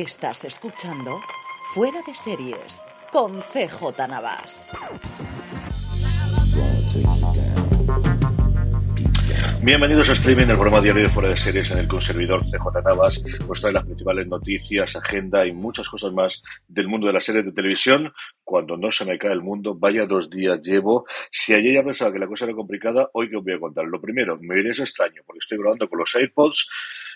Estás escuchando Fuera de Series con CJ Navas. Bienvenidos a Streaming, el programa diario de Fuera de Series en el que un servidor CJ Navas os trae las principales noticias, agenda y muchas cosas más del mundo de las series de televisión. Cuando no se me cae el mundo, vaya dos días llevo. Si ayer ya pensaba que la cosa era complicada, hoy que os voy a contar. Lo primero, me diréis extraño porque estoy grabando con los AirPods.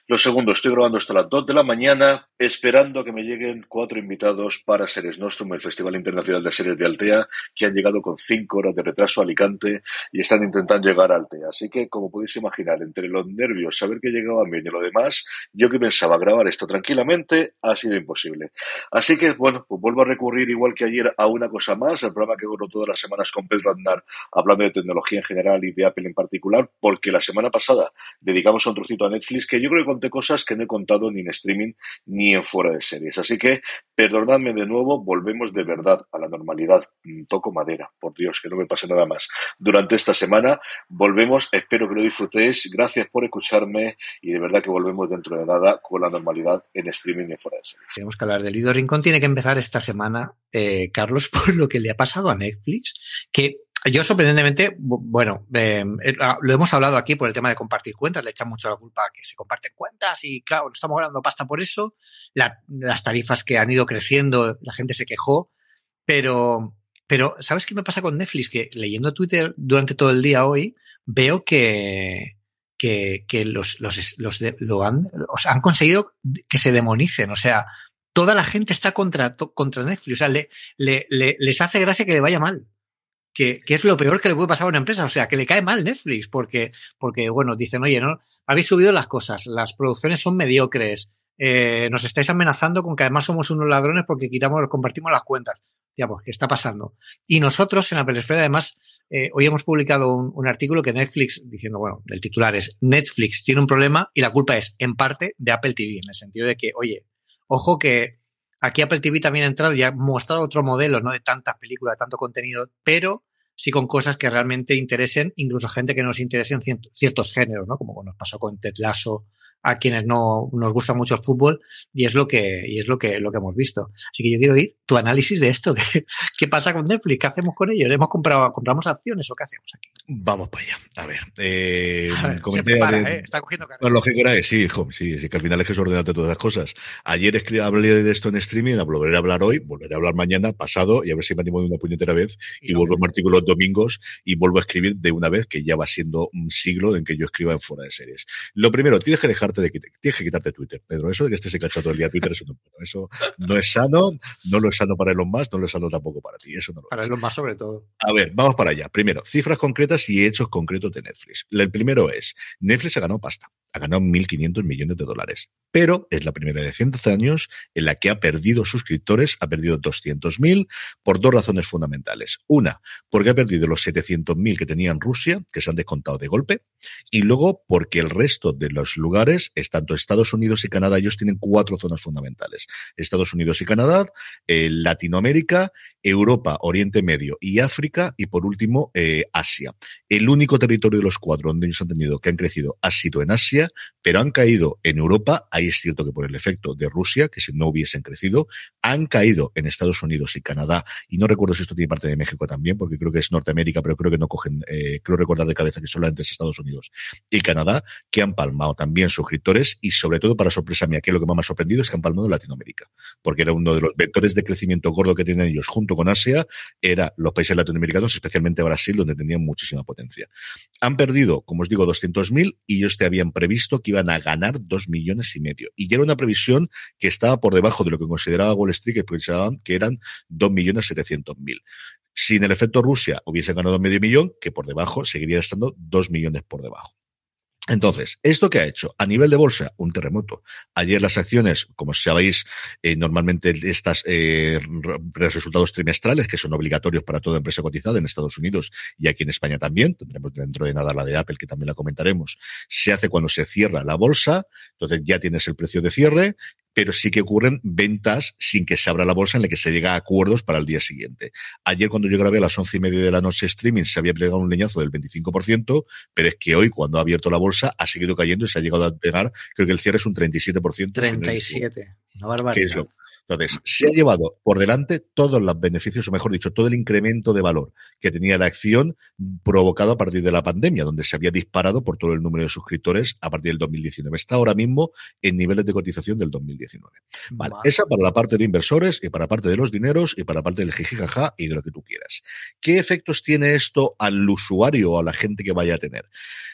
Lo segundo, estoy grabando hasta las 2 de la mañana, esperando a que me lleguen cuatro invitados para Series Nostrum, el Festival Internacional de Series de Altea, que han llegado con cinco horas de retraso a Alicante y están intentando llegar a Altea. Así que, como podéis imaginar, entre los nervios, saber que llegaban bien y lo demás, yo que pensaba grabar esto tranquilamente, ha sido imposible. Así que, bueno, pues vuelvo a recurrir igual que ayer a una cosa más, el programa que hago todas las semanas con Pedro Aznar, hablando de tecnología en general y de Apple en particular, porque la semana pasada dedicamos un trocito a Netflix que yo creo que conté cosas que no he contado ni en streaming ni en fuera de series. Así que, perdonadme de nuevo, volvemos de verdad a la normalidad. Mm, Toco madera, por Dios, que no me pase nada más. Durante esta semana volvemos, espero que lo disfrutéis. Gracias por escucharme y de verdad que volvemos dentro de nada con la normalidad en streaming y en fuera de series. Tenemos que hablar del Lido Rincón. Tiene que empezar esta semana, eh, Carlos, por lo que le ha pasado a Netflix, que yo sorprendentemente, bueno, eh, lo hemos hablado aquí por el tema de compartir cuentas, le echan mucho la culpa a que se comparten cuentas y claro, estamos ganando pasta por eso, la, las tarifas que han ido creciendo, la gente se quejó, pero, pero ¿sabes qué me pasa con Netflix? Que leyendo Twitter durante todo el día hoy, veo que, que, que los, los, los de, lo han, sea, han conseguido que se demonicen, o sea, toda la gente está contra, contra Netflix, o sea, le, le, le, les hace gracia que le vaya mal que, que, es lo peor que le puede pasar a una empresa. O sea, que le cae mal Netflix porque, porque bueno, dicen, oye, no, habéis subido las cosas, las producciones son mediocres, eh, nos estáis amenazando con que además somos unos ladrones porque quitamos, compartimos las cuentas. Ya, pues, ¿qué está pasando? Y nosotros en la periferia, además, eh, hoy hemos publicado un, un, artículo que Netflix, diciendo, bueno, el titular es Netflix tiene un problema y la culpa es, en parte, de Apple TV, en el sentido de que, oye, ojo que Aquí Apple TV también ha entrado y ha mostrado otro modelo, no de tantas películas, de tanto contenido, pero sí con cosas que realmente interesen, incluso gente que nos interesen ciertos géneros, ¿no? Como nos pasó con Ted Lasso, a quienes no nos gusta mucho el fútbol y es lo que y es lo que lo que hemos visto. Así que yo quiero oír tu análisis de esto. ¿Qué, qué pasa con Netflix? ¿Qué hacemos con ellos? ¿Hemos comprado compramos acciones o qué hacemos aquí? Vamos para allá. A ver, eh, a ver se prepara, de, eh, está cogiendo carga. Lo lógico era sí, hijo, sí, sí, que al final es que es ordenarte todas las cosas. Ayer escribí, hablé de esto en streaming, volveré a hablar hoy, volveré a hablar mañana, pasado, y a ver si me animo de una puñetera vez, y, y vuelvo a artículo los domingos, y vuelvo a escribir de una vez, que ya va siendo un siglo en que yo escriba en fuera de series. Lo primero, tienes que de tienes que quitarte Twitter, Pedro. Eso de que estés enganchado todo el día a Twitter, eso no, eso no es sano, no lo es sano para Elon Musk, no lo es sano tampoco para ti. Eso no lo para es. Elon Musk sobre todo. A ver, vamos para allá. Primero, cifras concretas y hechos concretos de Netflix. El primero es, Netflix ha ganado pasta, ha ganado 1.500 millones de dólares, pero es la primera de 100 años en la que ha perdido suscriptores, ha perdido 200.000 por dos razones fundamentales. Una, porque ha perdido los 700.000 que tenía en Rusia, que se han descontado de golpe, y luego porque el resto de los lugares, es tanto Estados Unidos y Canadá, ellos tienen cuatro zonas fundamentales. Estados Unidos y Canadá, eh, Latinoamérica Europa, Oriente Medio y África, y por último, eh, Asia. El único territorio de los cuatro donde ellos han tenido que han crecido ha sido en Asia, pero han caído en Europa, ahí es cierto que por el efecto de Rusia, que si no hubiesen crecido, han caído en Estados Unidos y Canadá, y no recuerdo si esto tiene parte de México también, porque creo que es Norteamérica, pero creo que no cogen, eh, creo recordar de cabeza que solamente es Estados Unidos y Canadá, que han palmado también suscriptores. Y sobre todo para sorpresa mía, que lo que más me ha sorprendido es que han palmado Latinoamérica, porque era uno de los vectores de crecimiento gordo que tienen ellos junto con Asia, era los países latinoamericanos, especialmente Brasil, donde tenían muchísima potencia. Han perdido, como os digo, 200.000 y ellos te habían previsto que iban a ganar 2 millones y medio. Y ya era una previsión que estaba por debajo de lo que consideraba Wall Street, que pensaban que eran 2 millones 700 mil. Sin el efecto Rusia hubiesen ganado medio millón, que por debajo seguiría estando 2 millones por debajo. Entonces, ¿esto qué ha hecho? A nivel de bolsa, un terremoto. Ayer las acciones, como sabéis, eh, normalmente estas eh, resultados trimestrales, que son obligatorios para toda empresa cotizada en Estados Unidos y aquí en España también, tendremos dentro de nada la de Apple, que también la comentaremos, se hace cuando se cierra la bolsa, entonces ya tienes el precio de cierre, pero sí que ocurren ventas sin que se abra la bolsa en la que se llega a acuerdos para el día siguiente. Ayer cuando yo grabé a las once y media de la noche streaming se había plegado un leñazo del 25%, pero es que hoy cuando ha abierto la bolsa ha seguido cayendo y se ha llegado a pegar, creo que el cierre es un 37%. 37, una barbaridad. Entonces, se ha llevado por delante todos los beneficios, o mejor dicho, todo el incremento de valor que tenía la acción provocado a partir de la pandemia, donde se había disparado por todo el número de suscriptores a partir del 2019. Está ahora mismo en niveles de cotización del 2019. Vale, esa para la parte de inversores y para la parte de los dineros y para la parte del jijijaja y de lo que tú quieras. ¿Qué efectos tiene esto al usuario o a la gente que vaya a tener?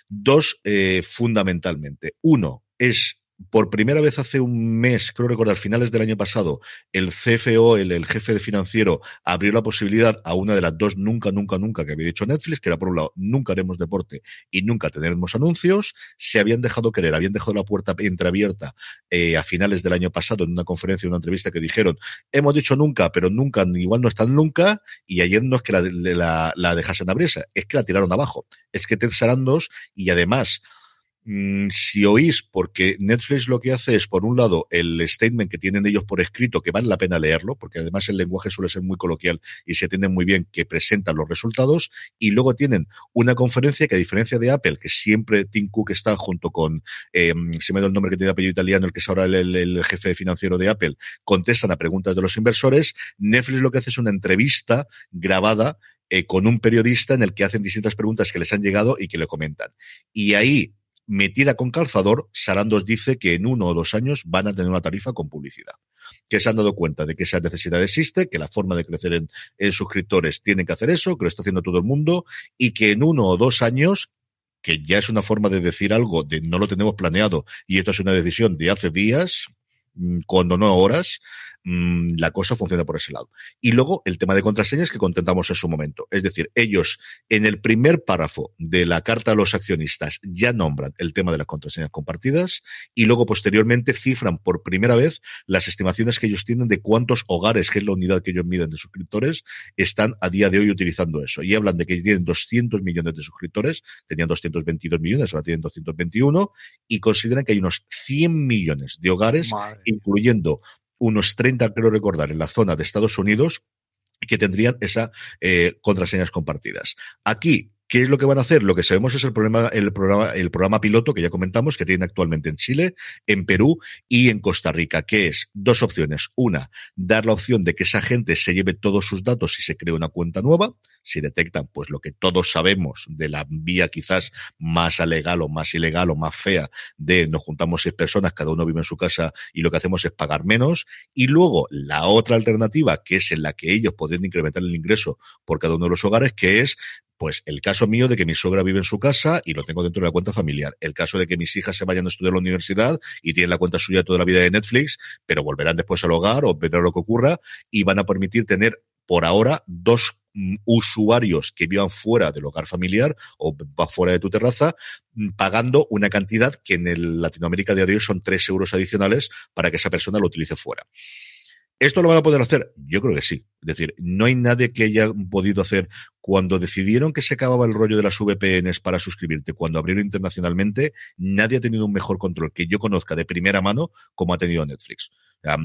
Dos, eh, fundamentalmente. Uno, es por primera vez hace un mes, creo recordar, finales del año pasado, el CFO, el, jefe de financiero, abrió la posibilidad a una de las dos nunca, nunca, nunca que había dicho Netflix, que era por un lado, nunca haremos deporte y nunca tendremos anuncios. Se habían dejado querer, habían dejado la puerta entreabierta eh, a finales del año pasado en una conferencia, en una entrevista que dijeron, hemos dicho nunca, pero nunca, igual no están nunca, y ayer no es que la, la, la dejasen abrirse, es que la tiraron abajo. Es que Ted Sarandos, y además, si oís, porque Netflix lo que hace es, por un lado, el statement que tienen ellos por escrito, que vale la pena leerlo, porque además el lenguaje suele ser muy coloquial y se entiende muy bien que presentan los resultados, y luego tienen una conferencia que a diferencia de Apple, que siempre Tim Cook está junto con, eh, se me da el nombre que tiene apellido italiano, el que es ahora el jefe financiero de Apple, contestan a preguntas de los inversores, Netflix lo que hace es una entrevista grabada eh, con un periodista en el que hacen distintas preguntas que les han llegado y que le comentan. Y ahí metida con calzador, Sarandos dice que en uno o dos años van a tener una tarifa con publicidad. Que se han dado cuenta de que esa necesidad existe, que la forma de crecer en, en suscriptores tiene que hacer eso, que lo está haciendo todo el mundo, y que en uno o dos años que ya es una forma de decir algo de no lo tenemos planeado y esto es una decisión de hace días, mm, cuando no horas, mmm, la cosa funciona por ese lado. Y luego el tema de contraseñas que contentamos en su momento. Es decir, ellos en el primer párrafo de la carta a los accionistas ya nombran el tema de las contraseñas compartidas y luego posteriormente cifran por primera vez las estimaciones que ellos tienen de cuántos hogares, que es la unidad que ellos miden de suscriptores, están a día de hoy utilizando eso. Y hablan de que tienen 200 millones de suscriptores, tenían 222 millones, ahora tienen 221, y consideran que hay unos 100 millones de hogares, Madre. incluyendo unos 30, creo recordar, en la zona de Estados Unidos, que tendrían esas eh, contraseñas compartidas. Aquí, ¿Qué es lo que van a hacer? Lo que sabemos es el problema, el programa, el programa piloto que ya comentamos que tienen actualmente en Chile, en Perú y en Costa Rica, que es dos opciones. Una, dar la opción de que esa gente se lleve todos sus datos y se cree una cuenta nueva. Si detectan, pues lo que todos sabemos de la vía quizás más alegal o más ilegal o más fea de nos juntamos seis personas, cada uno vive en su casa y lo que hacemos es pagar menos. Y luego la otra alternativa, que es en la que ellos podrían incrementar el ingreso por cada uno de los hogares, que es pues el caso mío de que mi suegra vive en su casa y lo tengo dentro de la cuenta familiar. El caso de que mis hijas se vayan a estudiar a la universidad y tienen la cuenta suya toda la vida de Netflix, pero volverán después al hogar o verán lo que ocurra y van a permitir tener por ahora dos usuarios que vivan fuera del hogar familiar o fuera de tu terraza, pagando una cantidad que en el Latinoamérica de hoy son tres euros adicionales para que esa persona lo utilice fuera. ¿Esto lo van a poder hacer? Yo creo que sí. Es decir, no hay nadie que haya podido hacer cuando decidieron que se acababa el rollo de las VPNs para suscribirte, cuando abrieron internacionalmente, nadie ha tenido un mejor control que yo conozca de primera mano como ha tenido Netflix.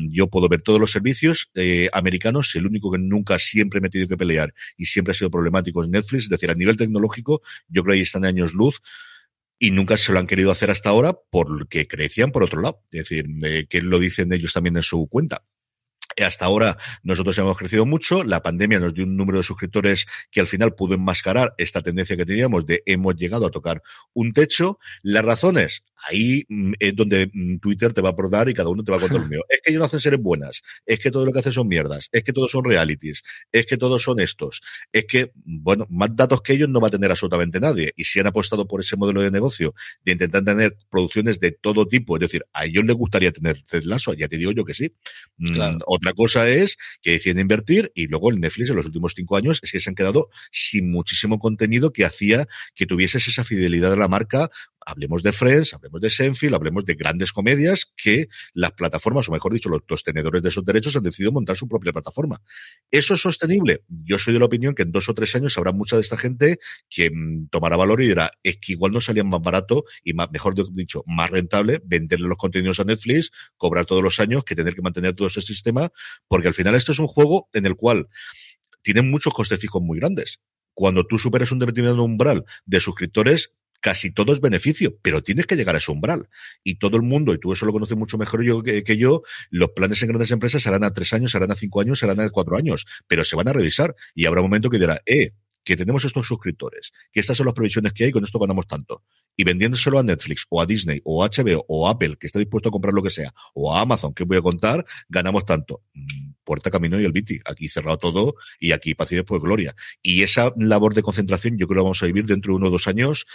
yo puedo ver todos los servicios eh, americanos, el único que nunca siempre me he tenido que pelear y siempre ha sido problemático es Netflix, es decir, a nivel tecnológico, yo creo que ahí están años luz y nunca se lo han querido hacer hasta ahora porque crecían por otro lado. Es decir, que lo dicen ellos también en su cuenta. Hasta ahora nosotros hemos crecido mucho, la pandemia nos dio un número de suscriptores que al final pudo enmascarar esta tendencia que teníamos de hemos llegado a tocar un techo. Las razones, ahí mm, es donde mm, Twitter te va a probar y cada uno te va a contar lo mío. Es que ellos no hacen seres buenas, es que todo lo que hacen son mierdas, es que todos son realities, es que todos son estos, es que, bueno, más datos que ellos no va a tener absolutamente nadie. Y si han apostado por ese modelo de negocio de intentar tener producciones de todo tipo, es decir, a ellos les gustaría tener Ted ya te digo yo que sí. Mm, otra cosa es que deciden invertir y luego el Netflix en los últimos cinco años es que se han quedado sin muchísimo contenido que hacía que tuvieses esa fidelidad de la marca hablemos de Friends, hablemos de Senfield, hablemos de grandes comedias que las plataformas, o mejor dicho, los, tenedores de esos derechos han decidido montar su propia plataforma. ¿Eso es sostenible? Yo soy de la opinión que en dos o tres años habrá mucha de esta gente que mm, tomará valor y dirá, es que igual no salía más barato y más, mejor dicho, más rentable venderle los contenidos a Netflix, cobrar todos los años que tener que mantener todo ese sistema, porque al final esto es un juego en el cual tienen muchos costes fijos muy grandes cuando tú superas un determinado umbral de suscriptores, casi todo es beneficio, pero tienes que llegar a ese umbral. Y todo el mundo, y tú eso lo conoces mucho mejor yo que, yo, los planes en grandes empresas serán a tres años, serán a cinco años, serán a cuatro años, pero se van a revisar y habrá un momento que dirá, eh, que tenemos estos suscriptores, que estas son las previsiones que hay, con esto ganamos tanto. Y vendiéndoselo a Netflix o a Disney o a HBO o a Apple, que está dispuesto a comprar lo que sea, o a Amazon, que voy a contar, ganamos tanto. Mm, puerta, camino y el Viti. Aquí cerrado todo y aquí paz y después gloria. Y esa labor de concentración yo creo que vamos a vivir dentro de uno o dos años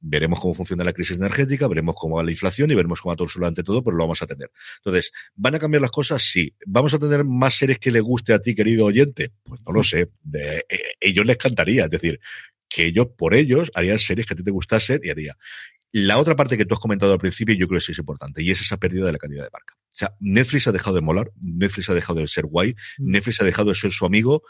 veremos cómo funciona la crisis energética, veremos cómo va la inflación y veremos cómo va todo ante todo, pero lo vamos a tener. Entonces, ¿van a cambiar las cosas? Sí. ¿Vamos a tener más series que le guste a ti, querido oyente? Pues no lo sé. De, eh, ellos les cantaría, es decir, que ellos por ellos harían series que a ti te gustasen y haría. La otra parte que tú has comentado al principio, yo creo que sí es importante, y es esa pérdida de la calidad de marca. O sea, Netflix ha dejado de molar, Netflix ha dejado de ser guay, mm. Netflix ha dejado de ser su amigo,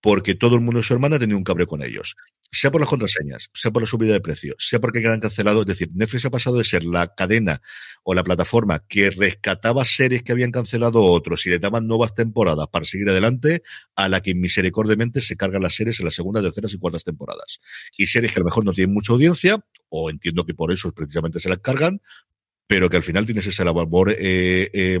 porque todo el mundo de su hermana ha tenido un cabreo con ellos. Sea por las contraseñas, sea por la subida de precio, sea porque quedan cancelados. Es decir, Netflix ha pasado de ser la cadena o la plataforma que rescataba series que habían cancelado otros y le daban nuevas temporadas para seguir adelante, a la que misericordiamente se cargan las series en las segundas, terceras y cuartas temporadas. Y series que a lo mejor no tienen mucha audiencia, o entiendo que por eso precisamente se las cargan, pero que al final tienes esa labor eh, eh,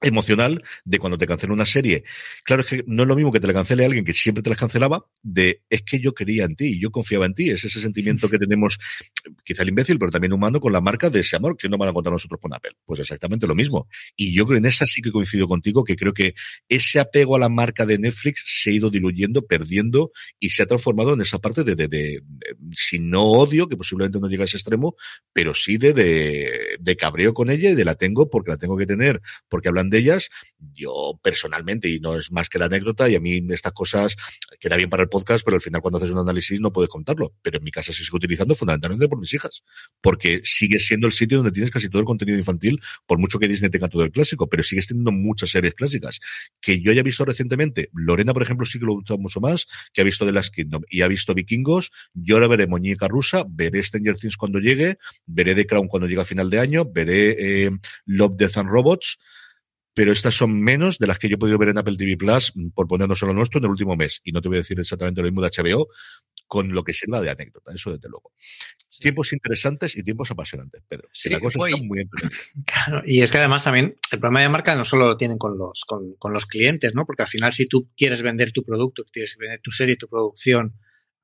Emocional de cuando te cancela una serie. Claro, es que no es lo mismo que te la cancele alguien que siempre te las cancelaba, de es que yo quería en ti, yo confiaba en ti. Es ese sentimiento que tenemos, quizá el imbécil, pero también humano, con la marca de ese amor que no van a contar nosotros con Apple. Pues exactamente lo mismo. Y yo creo en esa sí que coincido contigo, que creo que ese apego a la marca de Netflix se ha ido diluyendo, perdiendo y se ha transformado en esa parte de, de, de, si no odio, que posiblemente no llega a ese extremo, pero sí de, de, de cabreo con ella y de la tengo porque la tengo que tener, porque hablan de ellas. Yo personalmente, y no es más que la anécdota, y a mí estas cosas queda bien para el podcast, pero al final cuando haces un análisis no puedes contarlo. Pero en mi casa se sigue utilizando fundamentalmente por mis hijas, porque sigue siendo el sitio donde tienes casi todo el contenido infantil, por mucho que Disney tenga todo el clásico, pero sigues teniendo muchas series clásicas. Que yo haya visto recientemente, Lorena, por ejemplo, sí que lo gusta mucho más, que ha visto The Last Kingdom y ha visto Vikingos. Yo ahora veré Muñeca Rusa, veré Stranger Things cuando llegue, veré The Crown cuando llegue a final de año, veré eh, Love, Death and Robots pero estas son menos de las que yo he podido ver en Apple TV Plus, por ponernos solo nuestro, en el último mes. Y no te voy a decir exactamente lo mismo de HBO, con lo que sirva de anécdota, eso desde luego. Tiempos interesantes y tiempos apasionantes, Pedro. Sí, la cosa está muy Claro, y es que además también el problema de marca no solo lo tienen con los, con, con los clientes, ¿no? Porque al final, si tú quieres vender tu producto, quieres vender tu serie, tu producción,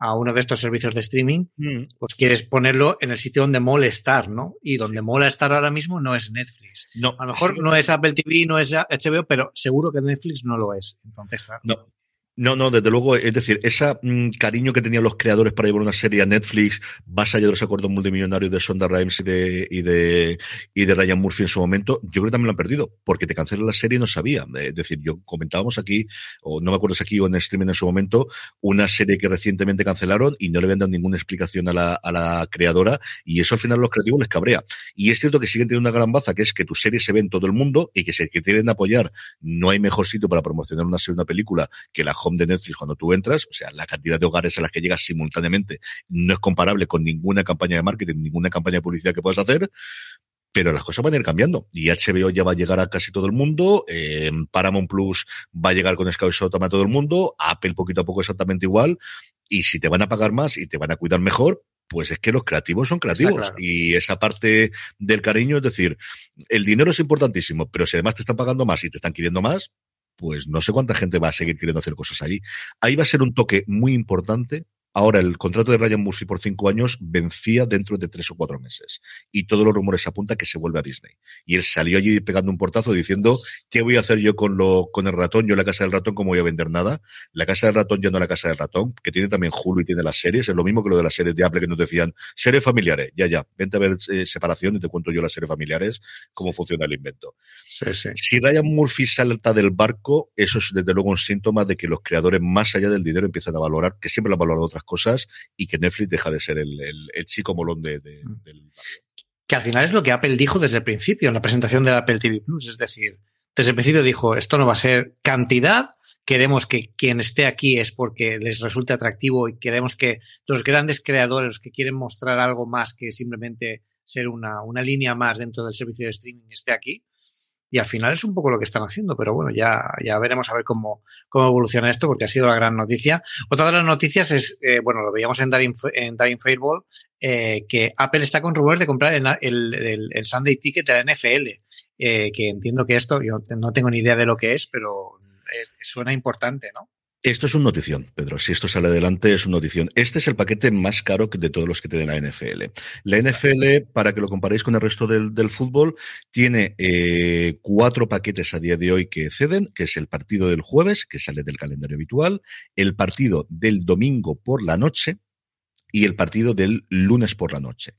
a uno de estos servicios de streaming, mm. pues quieres ponerlo en el sitio donde mola estar, ¿no? Y donde mola estar ahora mismo no es Netflix. No. A lo mejor no es Apple TV, no es HBO, pero seguro que Netflix no lo es. Entonces, claro. No. No, no, desde luego, es decir, ese mm, cariño que tenían los creadores para llevar una serie a Netflix, más allá de los acuerdos multimillonarios de Sonda Rhimes y de, y de, y de Ryan Murphy en su momento, yo creo que también lo han perdido, porque te cancelan la serie y no sabía. Es decir, yo comentábamos aquí, o no me acuerdo si aquí o en streaming en su momento, una serie que recientemente cancelaron y no le habían dado ninguna explicación a la, a la creadora, y eso al final a los creativos les cabrea. Y es cierto que siguen teniendo una gran baza, que es que tu serie se ve en todo el mundo y que si que tienen apoyar, no hay mejor sitio para promocionar una serie, una película que la home de Netflix cuando tú entras, o sea, la cantidad de hogares a las que llegas simultáneamente no es comparable con ninguna campaña de marketing, ninguna campaña de publicidad que puedas hacer, pero las cosas van a ir cambiando. Y HBO ya va a llegar a casi todo el mundo, eh, Paramount Plus va a llegar con Sky Shot a todo el mundo, Apple poquito a poco exactamente igual, y si te van a pagar más y te van a cuidar mejor, pues es que los creativos son creativos. Y esa parte del cariño, es decir, el dinero es importantísimo, pero si además te están pagando más y te están queriendo más, pues no sé cuánta gente va a seguir queriendo hacer cosas allí. Ahí va a ser un toque muy importante Ahora, el contrato de Ryan Murphy por cinco años vencía dentro de tres o cuatro meses. Y todos los rumores apuntan que se vuelve a Disney. Y él salió allí pegando un portazo diciendo, ¿qué voy a hacer yo con lo, con el ratón? Yo la casa del ratón, ¿cómo voy a vender nada? La casa del ratón ya no la casa del ratón, que tiene también Hulu y tiene las series. Es lo mismo que lo de las series de Apple que nos decían, series familiares. Ya, ya, vente a ver eh, separación y te cuento yo las series familiares, cómo funciona el invento. Si Ryan Murphy salta del barco, eso es desde luego un síntoma de que los creadores, más allá del dinero, empiezan a valorar, que siempre lo han valorado otras cosas, y que Netflix deja de ser el, chico molón de, mm. del. Que al final es lo que Apple dijo desde el principio, en la presentación de Apple TV Plus. Es decir, desde el principio dijo, esto no va a ser cantidad, queremos que quien esté aquí es porque les resulte atractivo y queremos que los grandes creadores los que quieren mostrar algo más que simplemente ser una, una línea más dentro del servicio de streaming esté aquí. Y al final es un poco lo que están haciendo, pero bueno, ya, ya veremos a ver cómo, cómo evoluciona esto, porque ha sido la gran noticia. Otra de las noticias es, eh, bueno, lo veíamos en Dying, en Dying Fairball, eh, que Apple está con rumores de comprar el, el, el, Sunday Ticket de la NFL, eh, que entiendo que esto, yo no tengo ni idea de lo que es, pero suena importante, ¿no? Esto es un notición, Pedro. Si esto sale adelante, es una notición. Este es el paquete más caro de todos los que tiene la NFL. La NFL, para que lo comparéis con el resto del, fútbol, tiene eh, cuatro paquetes a día de hoy que ceden, que es el partido del jueves, que sale del calendario habitual, el partido del domingo por la noche y el partido del lunes por la noche.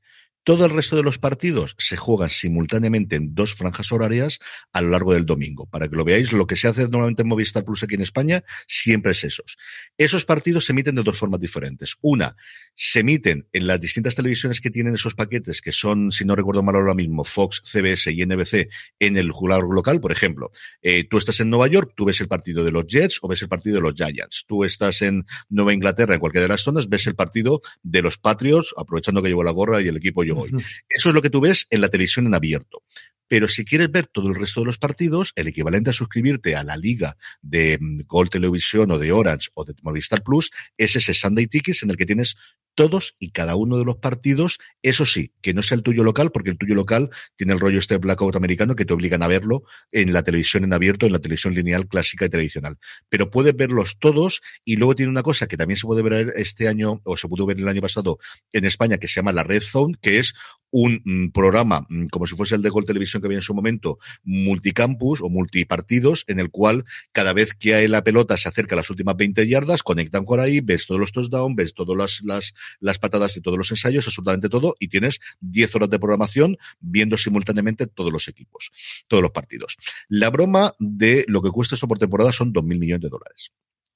Todo el resto de los partidos se juegan simultáneamente en dos franjas horarias a lo largo del domingo. Para que lo veáis, lo que se hace normalmente en Movistar Plus aquí en España siempre es esos. Esos partidos se emiten de dos formas diferentes. Una, se emiten en las distintas televisiones que tienen esos paquetes, que son, si no recuerdo mal ahora mismo, Fox, CBS y NBC en el jugador local. Por ejemplo, eh, tú estás en Nueva York, tú ves el partido de los Jets o ves el partido de los Giants. Tú estás en Nueva Inglaterra, en cualquiera de las zonas, ves el partido de los Patriots, aprovechando que llevo la gorra y el equipo yo eso es lo que tú ves en la televisión en abierto. Pero si quieres ver todo el resto de los partidos, el equivalente a suscribirte a la liga de mm, Gold Televisión o de Orange o de Movistar Plus es ese Sunday Tickets en el que tienes todos y cada uno de los partidos, eso sí, que no sea el tuyo local, porque el tuyo local tiene el rollo este blackout americano que te obligan a verlo en la televisión en abierto, en la televisión lineal clásica y tradicional. Pero puedes verlos todos y luego tiene una cosa que también se puede ver este año, o se pudo ver el año pasado en España, que se llama la Red Zone, que es un mm, programa, mm, como si fuese el de Gol Televisión que había en su momento, multicampus o multipartidos, en el cual cada vez que la pelota se acerca a las últimas 20 yardas, conectan por ahí, ves todos los touchdowns, ves todas las, las, las patadas de todos los ensayos, absolutamente todo, y tienes 10 horas de programación viendo simultáneamente todos los equipos, todos los partidos. La broma de lo que cuesta esto por temporada son 2.000 millones de dólares.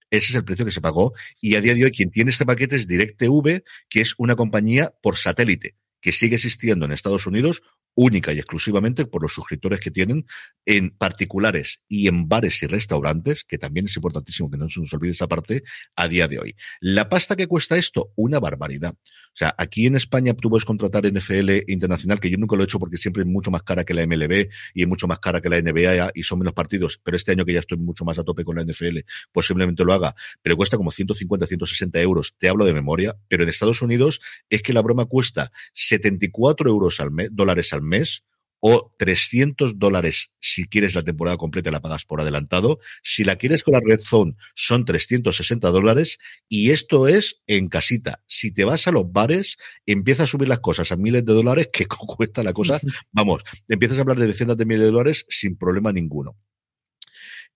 Ese es el precio que se pagó. Y a día de hoy, quien tiene este paquete es DirecTV, que es una compañía por satélite que sigue existiendo en Estados Unidos única y exclusivamente por los suscriptores que tienen en particulares y en bares y restaurantes, que también es importantísimo que no se nos olvide esa parte a día de hoy. La pasta que cuesta esto, una barbaridad. Sea, aquí en España tú puedes contratar NFL internacional, que yo nunca lo he hecho porque siempre es mucho más cara que la MLB y es mucho más cara que la NBA y son menos partidos, pero este año que ya estoy mucho más a tope con la NFL, posiblemente lo haga, pero cuesta como 150, 160 euros, te hablo de memoria, pero en Estados Unidos es que la broma cuesta 74 euros al mes, dólares al mes, o 300 dólares si quieres la temporada completa y la pagas por adelantado. Si la quieres con la Red Zone son 360 dólares y esto es en casita. Si te vas a los bares, empieza a subir las cosas a miles de dólares que cuesta la cosa. Vamos, empiezas a hablar de decenas de miles de dólares sin problema ninguno.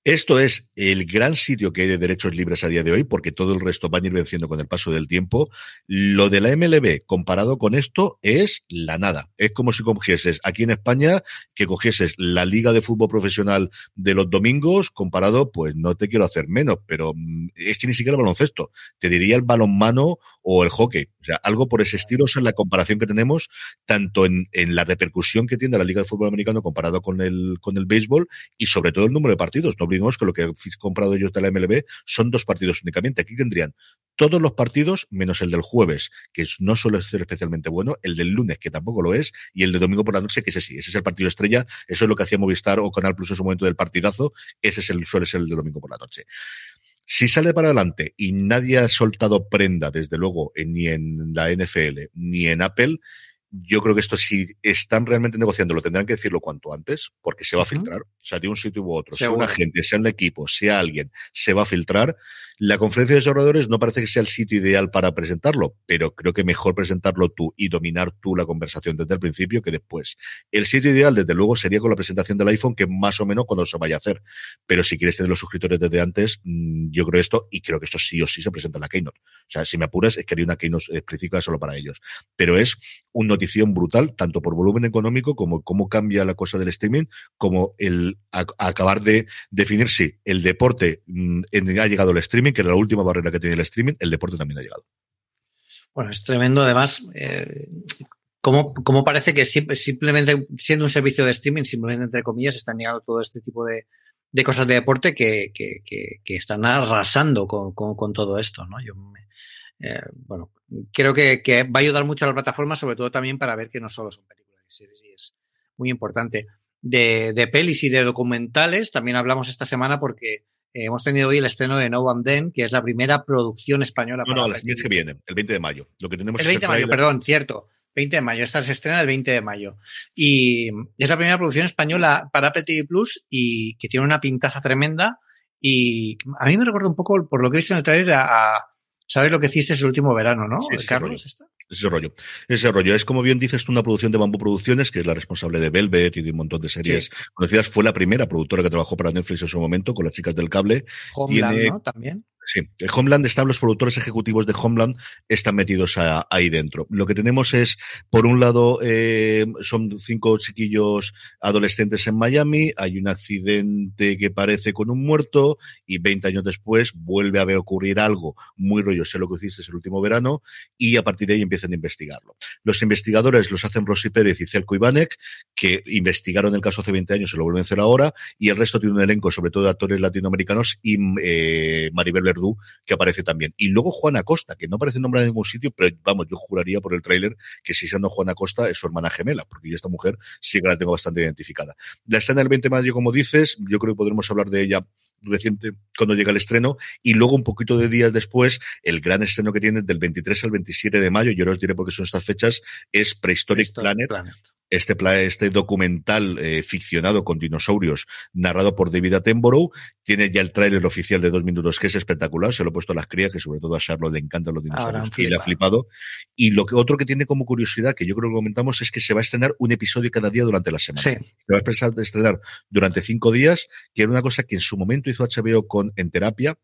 Esto es el gran sitio que hay de derechos libres a día de hoy, porque todo el resto van a ir venciendo con el paso del tiempo. Lo de la MLB comparado con esto es la nada. Es como si cogieses aquí en España, que cogieses la Liga de Fútbol Profesional de los domingos, comparado, pues no te quiero hacer menos, pero mm, es que ni siquiera el baloncesto. Te diría el balonmano o el hockey. O sea, algo por ese estilo, es la comparación que tenemos, tanto en, la repercusión que tiene la Liga de Fútbol Americano comparado con el, con el béisbol y sobre todo el número de partidos. Olvidemos que lo que han comprado ellos de la MLB son dos partidos únicamente. Aquí tendrían todos los partidos, menos el del jueves, que no suele ser especialmente bueno, el del lunes, que tampoco lo es, y el de domingo por la noche, que ese sí, ese es el partido estrella, eso es lo que hacía Movistar o Canal Plus en su momento del partidazo, ese es el, suele ser el de domingo por la noche. Si sale para adelante y nadie ha soltado prenda, desde luego, ni en la NFL ni en Apple, yo creo que esto si están realmente negociando lo tendrán que decirlo cuanto antes, porque se va a filtrar. O sea, de un sitio u otro, sea un agente, sea un equipo, sea alguien, se va a filtrar. La conferencia de desarrolladores no parece que sea el sitio ideal para presentarlo, pero creo que mejor presentarlo tú y dominar tú la conversación desde el principio que después. El sitio ideal, desde luego, sería con la presentación del iPhone, que más o menos cuando se vaya a hacer. Pero si quieres tener los suscriptores desde antes, mm, yo creo esto, y creo que esto sí o sí se presenta en la Keynote. O sea, si me apuras, es que haría una Keynote específica solo para ellos. Pero es una notición brutal, tanto por volumen económico como cómo cambia la cosa del streaming, como el acabar de definir si el deporte mm, ha llegado al streaming que era la última barrera que tiene el streaming, el deporte también ha llegado. Bueno, es tremendo además. Eh, como, parece que simplemente siendo un servicio de streaming, simplemente entre comillas, están llegando todo este tipo de, cosas de deporte que, están arrasando con, todo esto, ¿no? Yo eh, bueno, creo que, va a ayudar mucho a la plataforma, sobre todo también para ver que no solo son películas y series, es muy importante. De, de pelis y de documentales, también hablamos esta semana porque eh, hemos tenido hoy el estreno de No One Then, que es la primera producción española. No, no, el que viene, el 20 de mayo. Lo que tenemos el 20 de mayo, perdón, cierto. 20 de mayo. Esta se estrena el 20 de mayo. Y es la primera producción española para Apple TV Plus y que tiene una pintaza tremenda. Y a mí me recuerda un poco, por lo que he visto en el trailer, a, ¿sabes lo que hiciste el último verano, no? Carlos, ¿está? Ese rollo. Ese rollo. Es como bien dices, una producción de Bamboo Producciones, que es la responsable de Velvet y de un montón de series conocidas. Fue la primera productora que trabajó para Netflix en su momento, con las chicas del cable. Homeland, Tiene... ¿no? También. Sí, Homeland están los productores ejecutivos de Homeland están metidos ahí dentro. Lo que tenemos es, por un lado, eh, son cinco chiquillos adolescentes en Miami, hay un accidente que parece con un muerto y 20 años después vuelve a ver ocurrir algo muy rollo, sé lo que hiciste el último verano y a partir de ahí empiezan a investigarlo. Los investigadores los hacen Rosy Pérez y Celco Ivanek, que investigaron el caso hace 20 años y lo vuelven a hacer ahora y el resto tiene un elenco sobre todo de actores latinoamericanos y eh, Maribel que aparece también. Y luego Juana Costa, que no aparece nombrada en ningún sitio, pero vamos, yo juraría por el tráiler que si siendo Juana Costa es su hermana gemela, porque yo esta mujer sí que la tengo bastante identificada. La escena del 20 de mayo, como dices, yo creo que podremos hablar de ella reciente cuando llega el estreno y luego un poquito de días después el gran estreno que tiene del 23 al 27 de mayo, yo os diré porque son estas fechas, es Prehistoric, Planet, este, este documental eh, ficcionado con dinosaurios narrado por David Attenborough. Tiene ya el tráiler oficial de dos minutos que es espectacular. Se lo he puesto a las crías, que sobre todo a Charlotte le encantan los dinosaurios y le ha flipado. Y lo que otro que tiene como curiosidad, que yo creo que comentamos, es que se va a estrenar un episodio cada día durante la semana. Se va a estrenar durante cinco días, que era una cosa que en su momento hizo HBO con En Terapia,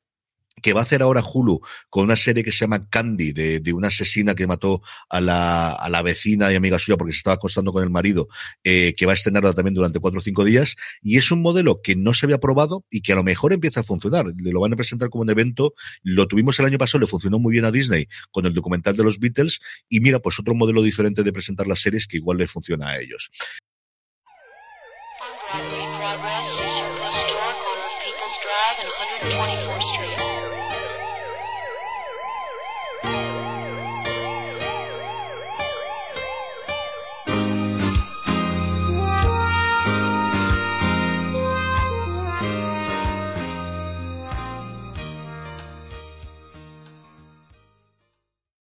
que va a hacer ahora Hulu con una serie que se llama Candy, de, de una asesina que mató a la, a la, vecina y amiga suya porque se estaba acostando con el marido, eh, que va a estrenarla también durante cuatro o cinco días. Y es un modelo que no se había probado y que a lo mejor empieza a funcionar. Le lo van a presentar como un evento. Lo tuvimos el año pasado, le funcionó muy bien a Disney con el documental de los Beatles. Y mira, pues otro modelo diferente de presentar las series que igual le funciona a ellos.